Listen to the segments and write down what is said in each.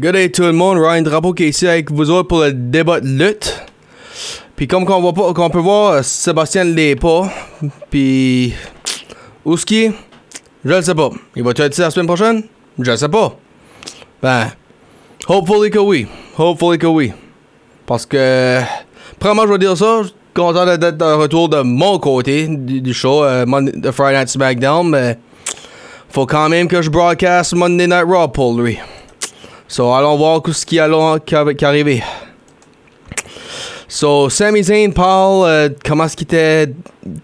Good day tout le monde, Ryan Drapeau qui est ici avec vous pour le débat de lutte. Puis comme qu'on voit pas, qu'on peut voir, Sébastien l'est pas. Puis Ouski, je le sais pas. Il va être ici la semaine prochaine? Je le sais pas. Ben, hopefully que oui. Hopefully que oui. Parce que, premièrement, je vais dire ça, je suis content d'être de retour de mon côté du, show, euh, Friday Night SmackDown, mais faut quand même que je broadcast Monday Night Raw pour lui. So, allons voir ce qui allons qui qui arrivé. So, Sami Zayn parle euh, comment est-ce qu'il était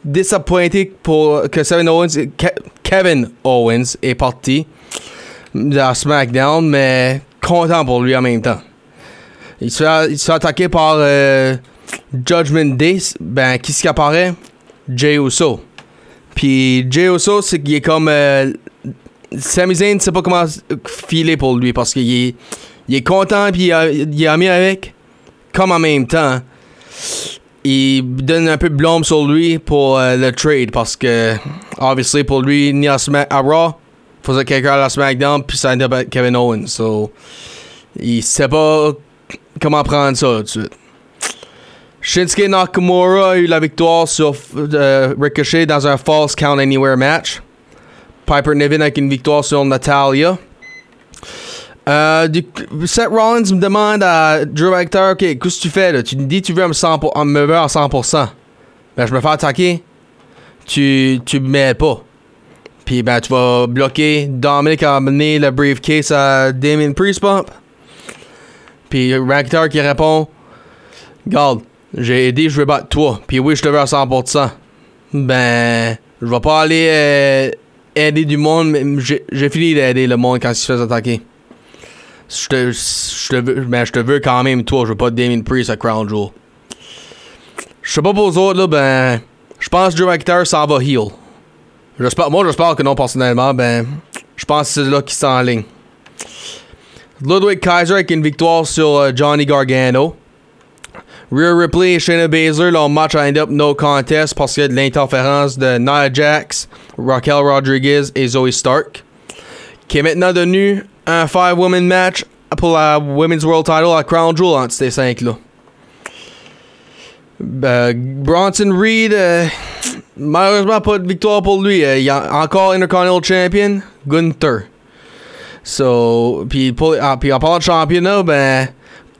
disappointé pour que Kevin Owens, Ke- Kevin Owens est parti de SmackDown, mais content pour lui en même temps. Il se fait, il se attaquer par euh, Judgment Day. Ben, qui ce qui apparaît? Jey Uso. Puis Jey Uso, c'est est comme... euh, Sami Zayn, sait pas comment filer pour lui parce qu'il est, il est content puis il, est ami avec. Comme en même temps, il donne un peu de blâme sur lui pour euh, le trade parce que, obviously, pour lui, ni à, Smack, Raw, faisait quelqu'un à la SmackDown puis ça endait avec Kevin Owens. So, il sait pas comment prendre ça tout de suite. Shinsuke Nakamura a eu la victoire sur euh, Ricochet dans un False Count Anywhere match. Piper Niven avec une victoire sur Natalia. Euh, du, Seth Rollins me demande à Drew McIntyre, ok, qu'est-ce que tu fais là? Tu me dis tu veux me, 100 pour- me veux à 100%. Ben, je me fais attaquer. Tu, tu me mets pas. Puis, ben, tu vas bloquer. Dominic a amené le briefcase à Damien Priest Pump. Puis, qui répond, Garde, j'ai aidé, je veux battre toi. Puis oui, je te veux à 100%. Ben, je vais pas aller euh, aider du monde, mais j'ai fini d'aider le monde quand il se fait attaquer. Je te, veux, ben, je te veux quand même, toi. Je veux pas Damien Priest à Crown Jewel. Je sais pas pour les autres, là, ben, je pense que Drew McIntyre s'en va heal. J'espère, moi, j'espère que non, personnellement, ben, je pense que c'est là qu'il s'enligne. Ludwig Kaiser avec une victoire sur euh, Johnny Gargano. Rhea Ripley et Shayna Baszler, leur match a end up no contest parce qu'il y a de l'interférence de Nia Jax, Raquel Rodriguez et Zoe Stark. Qui est maintenant devenu un five-woman match pour la Women's World Title à Crown Jewel entre ces cinq-là. Ben, Bronson Reed, euh, malheureusement pas de victoire pour lui. Euh, Il y a encore Intercontinental Champion, Gunther. So, puis, ah, en parlant de championnat, ben,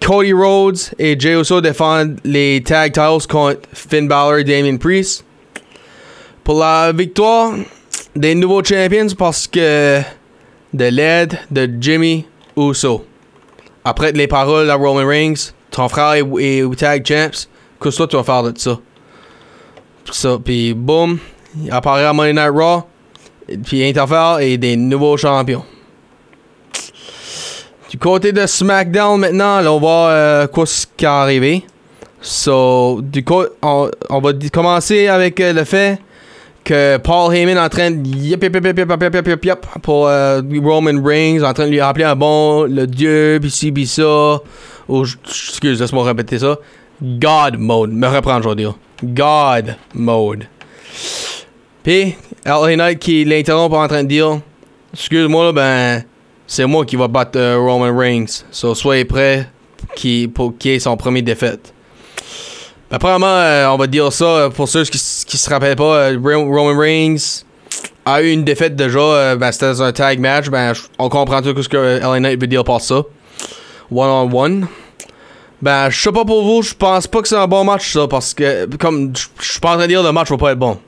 Cody Rhodes et Jey Uso défendent les tag titles contre Finn Balor et Damien Priest. Pour la victoire des nouveaux champions parce que de l'aide de Jimmy Uso. Après les paroles à Roman Reigns, ton frère est, tag champs, que toi tu vas faire de ça? Puis boum, il apparaît à Monday Night Raw, puis interfère et des nouveaux champions. Du côté de SmackDown maintenant, là, on va euh, quoi ce qui est arrivé. So, du coup, on, on va commencer avec le fait que Paul Heyman est en train de yep, yep, yep, yep, yep, yep, yep, yep pour Roman Reigns, en train de lui rappeler un bon le dieu, pis ci, pis ça. Oh, excuse, laisse-moi répéter ça. God mode. Me reprendre, je dire. God mode. Puis, LA Knight qui l'interrompt en train de dire Excuse-moi, là, ben c'est moi qui va battre euh, Roman Reigns. So, soyez prêts qui, pour qu'il ait son premier défaite. Ben, premièrement, euh, on va dire ça euh, pour ceux qui, qui se rappellent pas. euh, Ro- Roman Reigns a eu une défaite déjà. ben, c'était un tag match. Ben, on comprend tout ce que LA Knight veut dire par ça. One on one. Ben, je sais pas pour vous, je pense pas que c'est un bon match ça parce que comme je suis pas en train de dire le match va pas être bon.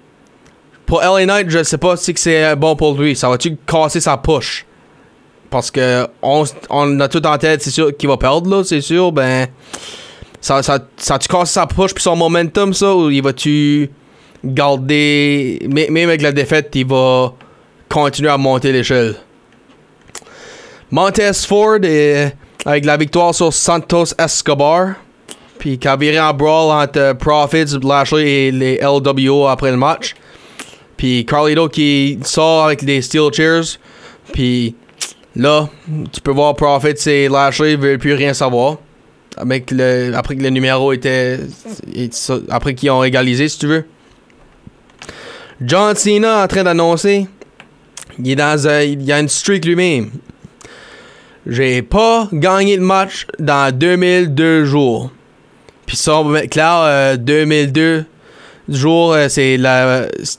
Pour LA Knight, je sais pas si c'est bon pour lui. Ça va-tu casser sa push? Parce que on, on a tout en tête, c'est sûr qu'il va perdre là, c'est sûr. Ben, ça, ça, ça tu casse sa push puis son momentum ça ou il va-tu garder. mê- Même avec la défaite, il va continuer à monter l'échelle? Montez Ford, avec la victoire sur Santos Escobar, puis qui a viré brawl entre Profits, Lashley et les LWO après le match. Puis Carlito qui sort avec les steel chairs. Puis là, tu peux voir Profits et Lashley veulent plus rien savoir. Avec le, après que le numéro était. Après qu'ils ont égalisé, si tu veux. John Cena en train d'annoncer. Il est dans un- il y a une streak lui-même. J'ai pas gagné de match dans 2002 jours. Puis ça, on va mettre clair, euh, 2002 jours, euh, c'est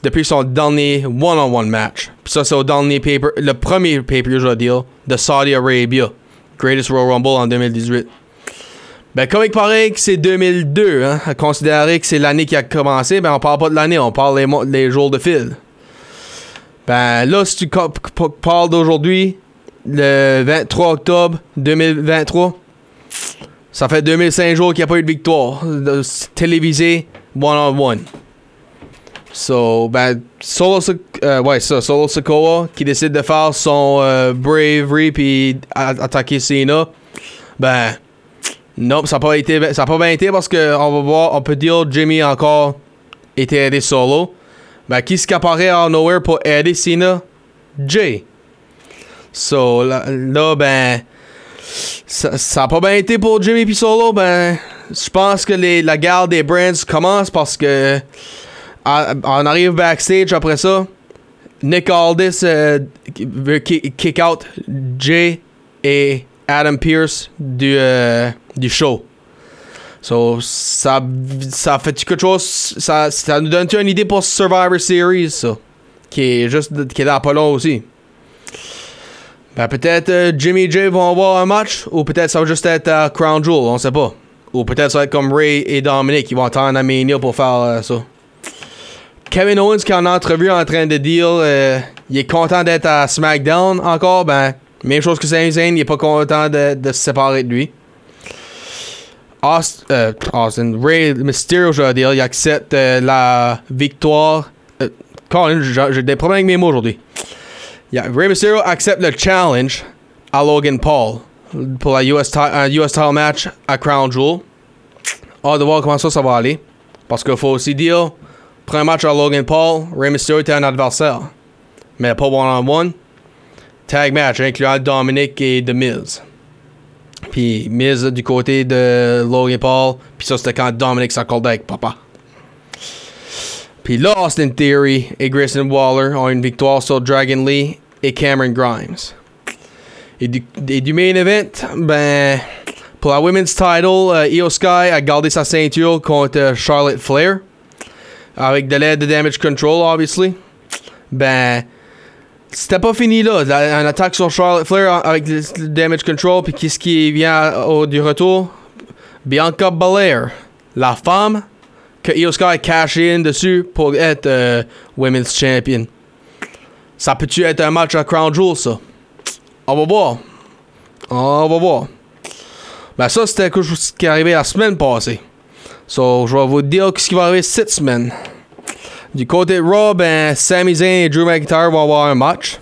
depuis son dernier one-on-one match. Ça, c'est au dernier paper, le premier paper, je veux dire, de Saudi Arabia. Greatest Royal Rumble en 2018. Ben, comme il paraît que c'est 2002, hein, à considérer que c'est l'année qui a commencé, ben, on parle pas de l'année, on parle des jours de fil. Ben, là, si tu parles d'aujourd'hui, le 23 octobre 2023, ça fait 2005 jours qu'il n'y a pas eu de victoire de- télévisée one-on-one. So, ben, Solo, euh, ouais, ça, Solo Sikoa qui décide de faire son euh, bravery puis attaquer Cena, ben, non, ça n'a pas été, ça pas bien été parce que on va voir, on peut dire Jimmy encore était aidé solo. Ben, qui qui apparaît en nowhere pour aider Cena? Jay. So, là, là, ben, ça, ça a pas bien été pour Jimmy puis Solo, ben, je pense que la guerre des brands commence parce que on arrive backstage après ça. Nick Aldis euh, veut ki- kick out Jay et Adam Pierce du, euh, du show. So, ça, ça fait quelque chose. Ça, ça nous donne une idée pour Survivor Series. Qui est juste qui est dans pas aussi? Ben, peut-être euh, Jimmy et Jay vont avoir un match, ou peut-être ça va juste être à Crown Jewel, on sait pas. Ou peut-être ça va être comme Ray et Dominic, ils vont attendre Mania pour faire euh, ça. Kevin Owens qui est en entrevue en train de dire euh, il est content d'être à SmackDown encore, ben même chose que Sami Zayn, il est pas content de, se séparer de lui. Euh, Austin, Ray Mysterio, je veux dire, il accepte la victoire. Colin, j'ai des problèmes avec mes mots aujourd'hui. Ray Mysterio accepte le challenge à Logan Paul pour la US, un US title match à Crown Jewel. Hâte de voir comment ça, ça va aller. Parce qu'il faut aussi dire, premier match à Logan Paul, Ray Mysterio était un adversaire. Mais pas one-on-one. Tag match, incluant Dominic et The Miz. Puis Miz du côté de Logan Paul. Puis ça, c'était quand Dominic s'accordait avec papa. Puis là, Austin Theory et Grayson Waller ont une victoire sur Dragon Lee et Cameron Grimes. Et du, du main event, ben, pour la women's title, euh, Io Sky a gardé sa ceinture contre euh, Charlotte Flair. Avec de l'aide de Damage Control, obviously. Ben, c'était pas fini là. Un attaque sur Charlotte Flair avec Damage Control. Puis qu'est-ce qui vient au, du retour? Bianca Belair, la femme que Io Sky a caché in dessus pour être euh, Women's Champion. Ça peut-tu être un match à Crown Jewel, ça? On va voir. On va voir. Ben ça, c'était chose qui est arrivé la semaine passée. So, je vais vous dire ce qui va arriver cette semaine. Du côté de Raw, ben, Sami Zayn et Drew McIntyre vont avoir un match.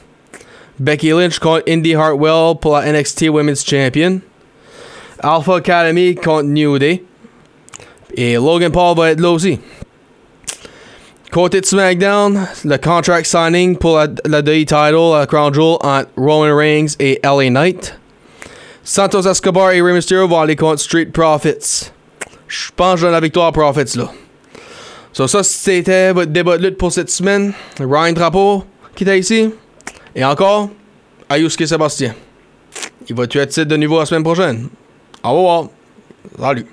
Becky Lynch contre Indy Hartwell pour la NXT Women's Champion. Alpha Academy contre New Day. Et Logan Paul va être là aussi. Côté de SmackDown, le contract signing pour la, la title à Crown Jewel entre Roman Reigns et LA Knight. Santos Escobar et Rey Mysterio vont aller contre Street Profits. Je pense que la victoire Profits là. So, ça, c'était votre débat de lutte pour cette semaine. Ryan Drapeau qui était ici. Et encore, Ayusuke Sébastien. Il va tuer titre de nouveau la semaine prochaine. Au revoir. Salut.